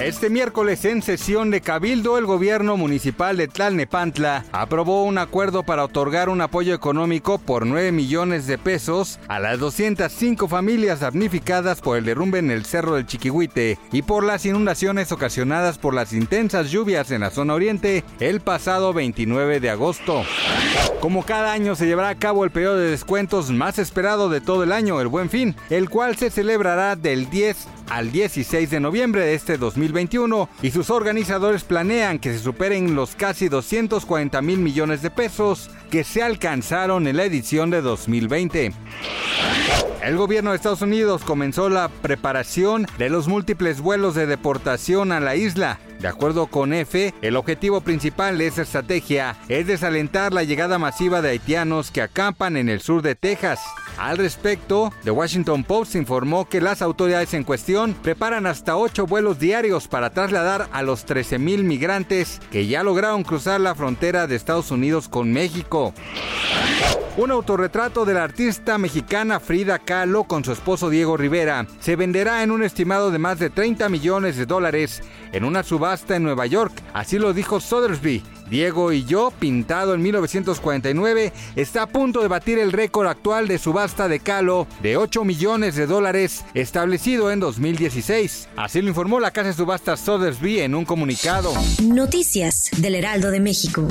Este miércoles en sesión de Cabildo, el gobierno municipal de Tlalnepantla aprobó un acuerdo para otorgar un apoyo económico por 9 millones de pesos a las 205 familias damnificadas por el derrumbe en el Cerro del Chiquihuite y por las inundaciones ocasionadas por las intensas lluvias en la zona oriente el pasado 29 de agosto. Como cada año se llevará a cabo el periodo de descuentos más esperado de todo el año, el Buen Fin, el cual se celebrará del 10 al 16 de noviembre de este 2021 y sus organizadores planean que se superen los casi 240 mil millones de pesos que se alcanzaron en la edición de 2020. El gobierno de Estados Unidos comenzó la preparación de los múltiples vuelos de deportación a la isla. De acuerdo con EFE, el objetivo principal de esa estrategia es desalentar la llegada masiva de haitianos que acampan en el sur de Texas. Al respecto, The Washington Post informó que las autoridades en cuestión preparan hasta ocho vuelos diarios para trasladar a los 13.000 migrantes que ya lograron cruzar la frontera de Estados Unidos con México. Un autorretrato de la artista mexicana Frida Kahlo con su esposo Diego Rivera se venderá en un estimado de más de 30 millones de dólares en una subasta en Nueva York, así lo dijo Sotheby's. Diego y yo, pintado en 1949, está a punto de batir el récord actual de subasta de Kahlo de 8 millones de dólares establecido en 2016. Así lo informó la casa de subasta Sotheby's en un comunicado. Noticias del Heraldo de México.